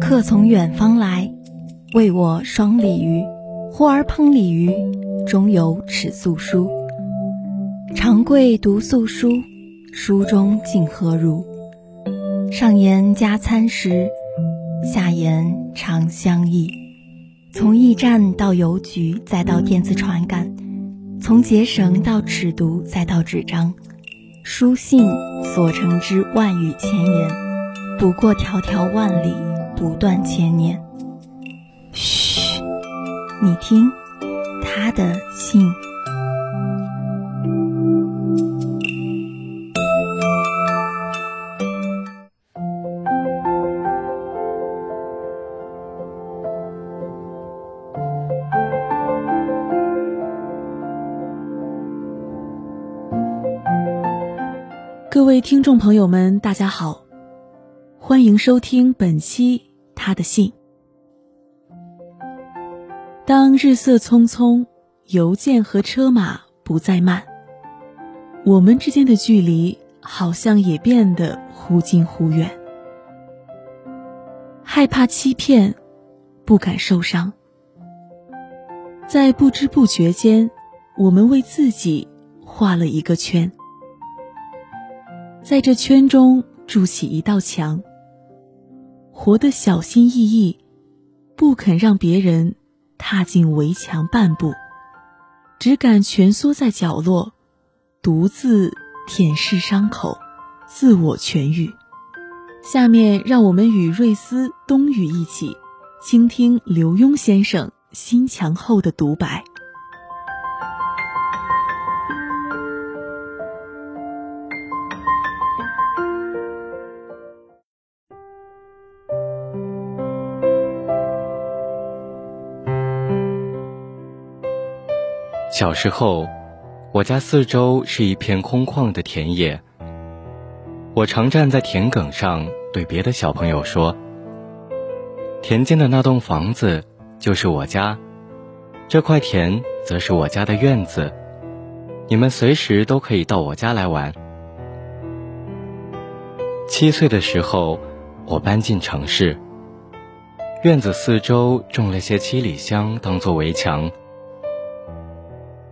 客从远方来，为我双鲤鱼。忽而烹鲤鱼，中有尺素书。长贵读素书，书中竟何如？上言加餐食，下言长相忆。从驿站到邮局，再到电子传感；从结绳到尺牍，再到纸张。书信所成之万语千言，不过迢迢万里，不断千年。嘘，你听，他的信。位听众朋友们，大家好，欢迎收听本期他的信。当日色匆匆，邮件和车马不再慢，我们之间的距离好像也变得忽近忽远。害怕欺骗，不敢受伤，在不知不觉间，我们为自己画了一个圈。在这圈中筑起一道墙，活得小心翼翼，不肯让别人踏进围墙半步，只敢蜷缩在角落，独自舔舐伤口，自我痊愈。下面让我们与瑞斯、冬雨一起，倾听刘墉先生心墙后的独白。小时候，我家四周是一片空旷的田野。我常站在田埂上，对别的小朋友说：“田间的那栋房子就是我家，这块田则是我家的院子。你们随时都可以到我家来玩。”七岁的时候，我搬进城市，院子四周种了些七里香当做围墙。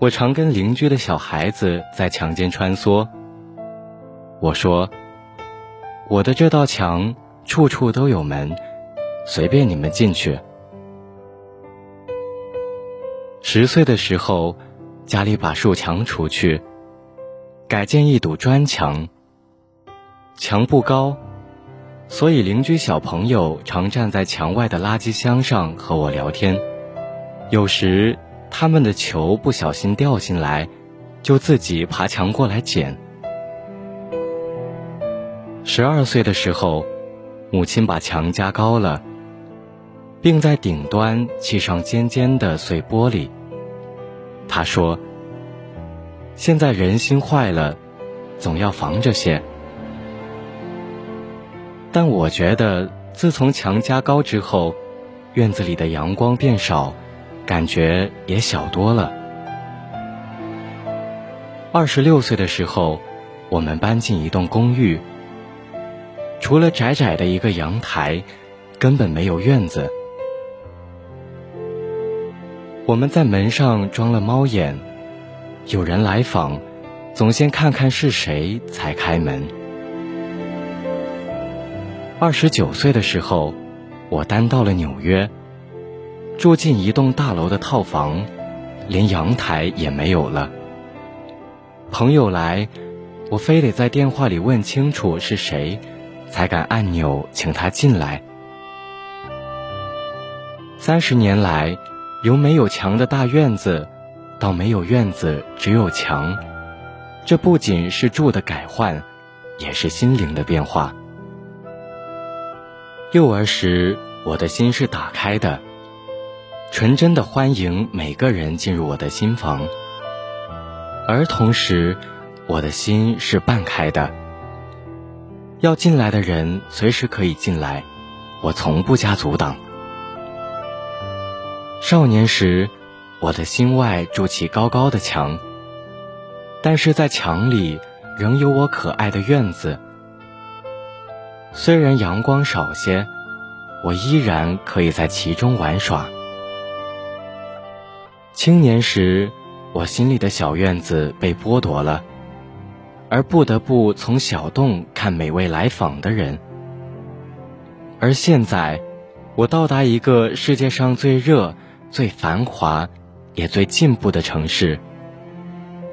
我常跟邻居的小孩子在墙间穿梭。我说：“我的这道墙处处都有门，随便你们进去。”十岁的时候，家里把树墙除去，改建一堵砖墙。墙不高，所以邻居小朋友常站在墙外的垃圾箱上和我聊天，有时。他们的球不小心掉进来，就自己爬墙过来捡。十二岁的时候，母亲把墙加高了，并在顶端砌上尖尖的碎玻璃。她说：“现在人心坏了，总要防着些。”但我觉得，自从墙加高之后，院子里的阳光变少。感觉也小多了。二十六岁的时候，我们搬进一栋公寓，除了窄窄的一个阳台，根本没有院子。我们在门上装了猫眼，有人来访，总先看看是谁才开门。二十九岁的时候，我搬到了纽约。住进一栋大楼的套房，连阳台也没有了。朋友来，我非得在电话里问清楚是谁，才敢按钮请他进来。三十年来，由没有墙的大院子，到没有院子只有墙，这不仅是住的改换，也是心灵的变化。幼儿时，我的心是打开的。纯真的欢迎每个人进入我的心房，而同时，我的心是半开的。要进来的人随时可以进来，我从不加阻挡。少年时，我的心外筑起高高的墙，但是在墙里仍有我可爱的院子。虽然阳光少些，我依然可以在其中玩耍。青年时，我心里的小院子被剥夺了，而不得不从小洞看每位来访的人。而现在，我到达一个世界上最热、最繁华，也最进步的城市，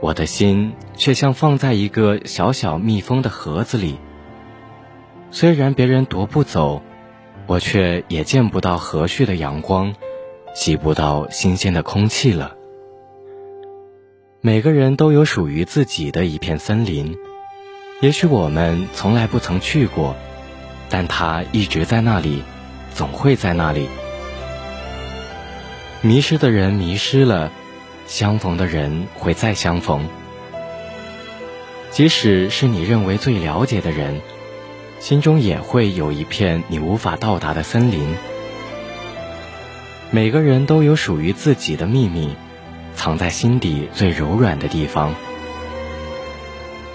我的心却像放在一个小小密封的盒子里。虽然别人夺不走，我却也见不到和煦的阳光，吸不到新鲜的空气了。每个人都有属于自己的一片森林，也许我们从来不曾去过，但它一直在那里，总会在那里。迷失的人迷失了，相逢的人会再相逢。即使是你认为最了解的人。心中也会有一片你无法到达的森林。每个人都有属于自己的秘密，藏在心底最柔软的地方。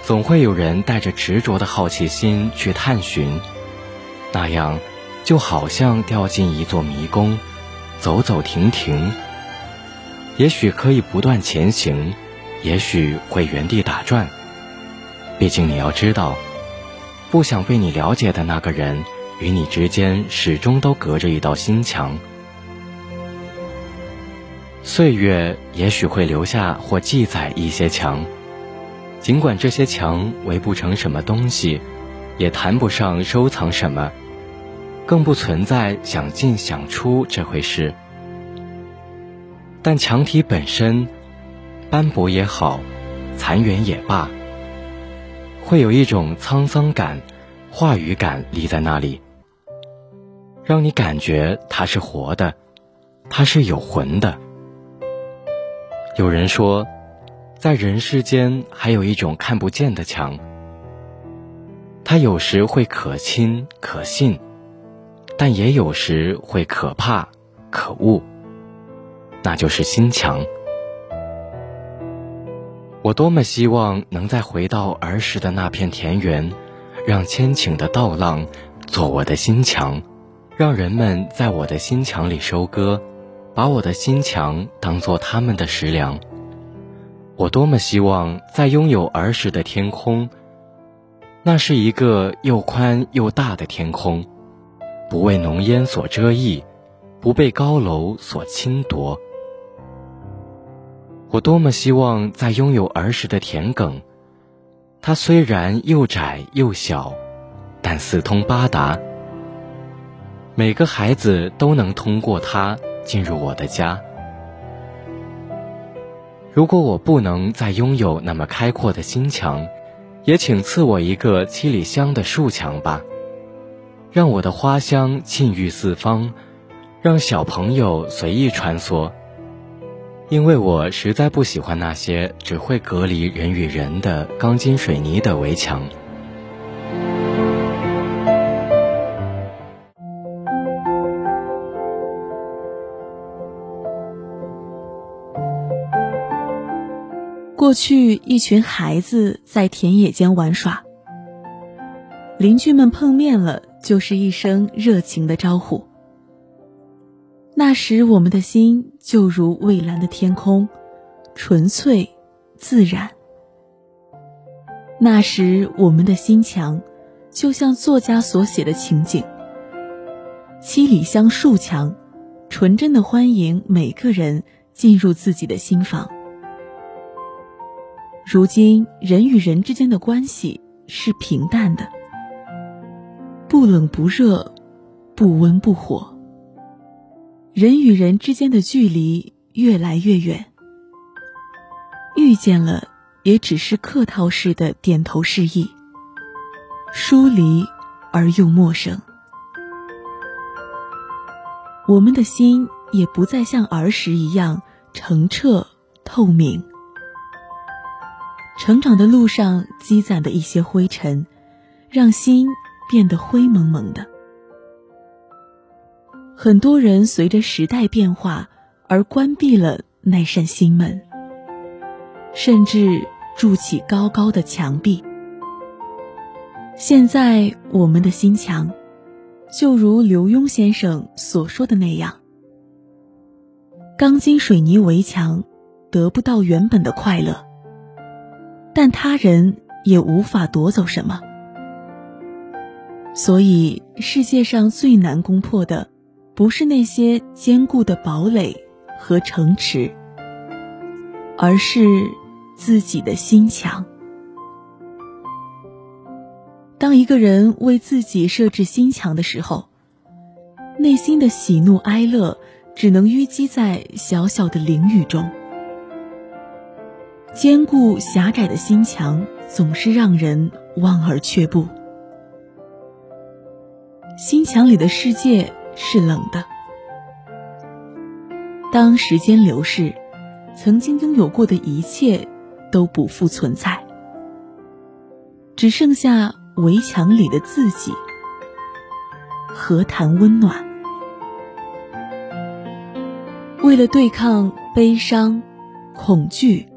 总会有人带着执着的好奇心去探寻，那样就好像掉进一座迷宫，走走停停。也许可以不断前行，也许会原地打转。毕竟你要知道。不想被你了解的那个人，与你之间始终都隔着一道心墙。岁月也许会留下或记载一些墙，尽管这些墙围不成什么东西，也谈不上收藏什么，更不存在想进想出这回事。但墙体本身，斑驳也好，残垣也罢。会有一种沧桑感、话语感立在那里，让你感觉它是活的，它是有魂的。有人说，在人世间还有一种看不见的墙，它有时会可亲可信，但也有时会可怕可恶，那就是心墙。我多么希望能再回到儿时的那片田园，让千顷的稻浪做我的心墙，让人们在我的心墙里收割，把我的心墙当做他们的食粮。我多么希望再拥有儿时的天空，那是一个又宽又大的天空，不为浓烟所遮蔽，不被高楼所侵夺。我多么希望再拥有儿时的田埂，它虽然又窄又小，但四通八达。每个孩子都能通过它进入我的家。如果我不能再拥有那么开阔的心墙，也请赐我一个七里香的树墙吧，让我的花香沁郁四方，让小朋友随意穿梭。因为我实在不喜欢那些只会隔离人与人的钢筋水泥的围墙。过去，一群孩子在田野间玩耍，邻居们碰面了，就是一声热情的招呼。那时，我们的心就如蔚蓝的天空，纯粹、自然。那时，我们的心墙就像作家所写的情景：七里香树墙，纯真的欢迎每个人进入自己的心房。如今，人与人之间的关系是平淡的，不冷不热，不温不火。人与人之间的距离越来越远，遇见了也只是客套式的点头示意，疏离而又陌生。我们的心也不再像儿时一样澄澈透明，成长的路上积攒的一些灰尘，让心变得灰蒙蒙的。很多人随着时代变化而关闭了那扇心门，甚至筑起高高的墙壁。现在我们的心墙，就如刘墉先生所说的那样，钢筋水泥围墙得不到原本的快乐，但他人也无法夺走什么。所以，世界上最难攻破的，不是那些坚固的堡垒和城池，而是自己的心墙。当一个人为自己设置心墙的时候，内心的喜怒哀乐只能淤积在小小的灵雨中。坚固狭窄的心墙总是让人望而却步。心墙里的世界是冷的。当时间流逝，曾经拥有过的一切都不复存在，只剩下。围墙里的自己，何谈温暖？为了对抗悲伤、恐惧、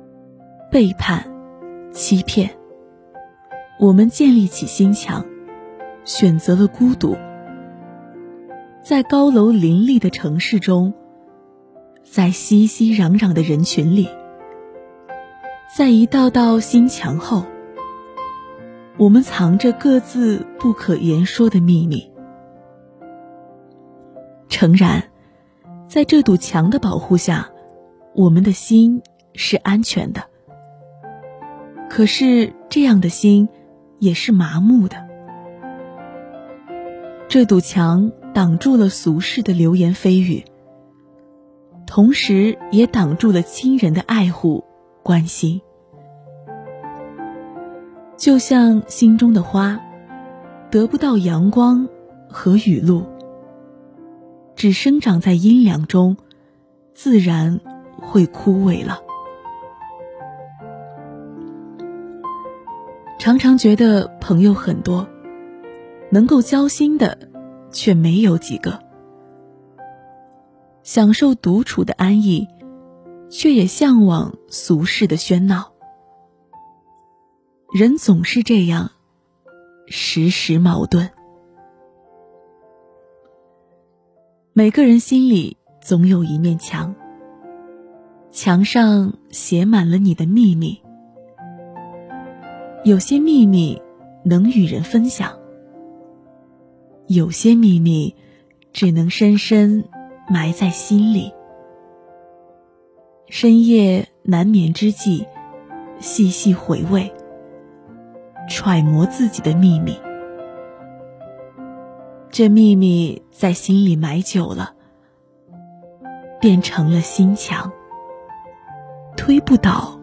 背叛、欺骗，我们建立起心墙，选择了孤独。在高楼林立的城市中，在熙熙攘攘的人群里，在一道道心墙后。我们藏着各自不可言说的秘密。诚然，在这堵墙的保护下，我们的心是安全的。可是，这样的心也是麻木的。这堵墙挡住了俗世的流言蜚语，同时也挡住了亲人的爱护、关心。就像心中的花，得不到阳光和雨露，只生长在阴凉中，自然会枯萎了。常常觉得朋友很多，能够交心的却没有几个；享受独处的安逸，却也向往俗世的喧闹。人总是这样，时时矛盾。每个人心里总有一面墙，墙上写满了你的秘密。有些秘密能与人分享，有些秘密只能深深埋在心里。深夜难眠之际，细细回味。揣摩自己的秘密，这秘密在心里埋久了，变成了心墙，推不倒，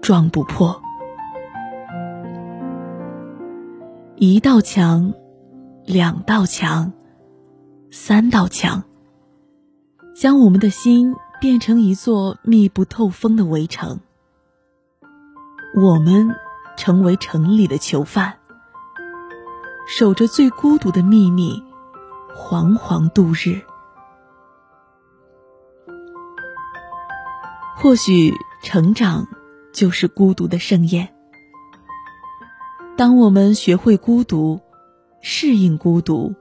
撞不破。一道墙，两道墙，三道墙，将我们的心变成一座密不透风的围城。我们。成为城里的囚犯，守着最孤独的秘密，惶惶度日。或许成长就是孤独的盛宴。当我们学会孤独，适应孤独，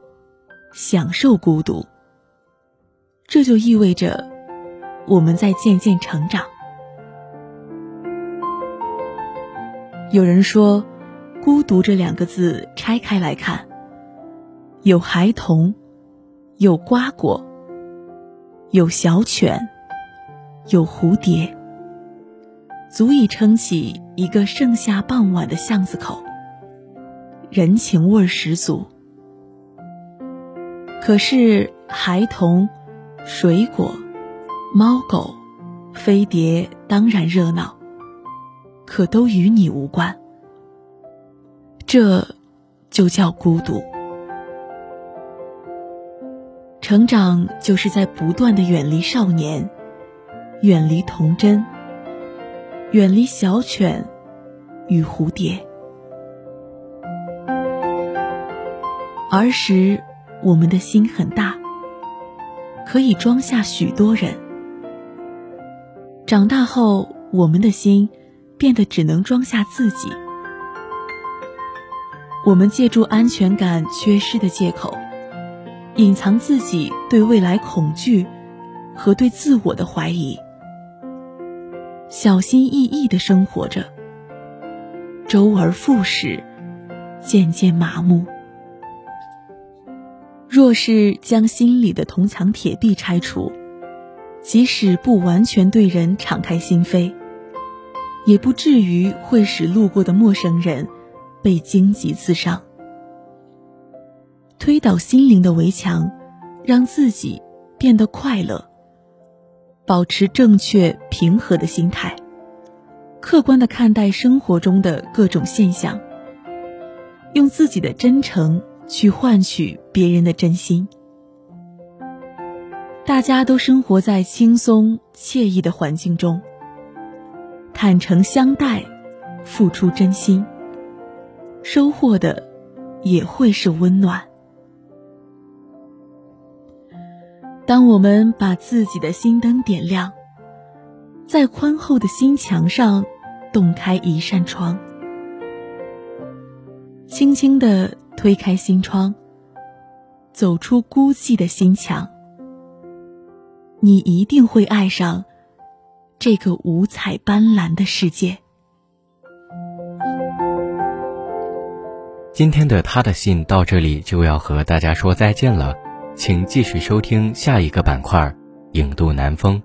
享受孤独，这就意味着我们在渐渐成长。有人说，“孤独”这两个字拆开来看，有孩童，有瓜果，有小犬，有蝴蝶，足以撑起一个盛夏傍晚的巷子口，人情味十足。可是，孩童、水果、猫狗、飞碟当然热闹。可都与你无关，这就叫孤独。成长就是在不断的远离少年，远离童真，远离小犬与蝴蝶。儿时，我们的心很大，可以装下许多人；长大后，我们的心。变得只能装下自己。我们借助安全感缺失的借口，隐藏自己对未来恐惧和对自我的怀疑，小心翼翼的生活着，周而复始，渐渐麻木。若是将心里的铜墙铁壁拆除，即使不完全对人敞开心扉，也不至于会使路过的陌生人被荆棘刺伤。推倒心灵的围墙，让自己变得快乐，保持正确平和的心态，客观的看待生活中的各种现象，用自己的真诚。去换取别人的真心。大家都生活在轻松惬意的环境中，坦诚相待，付出真心，收获的也会是温暖。当我们把自己的心灯点亮，在宽厚的心墙上洞开一扇窗，轻轻的。推开心窗，走出孤寂的心墙，你一定会爱上这个五彩斑斓的世界。今天的他的信到这里就要和大家说再见了，请继续收听下一个板块《影渡南风》。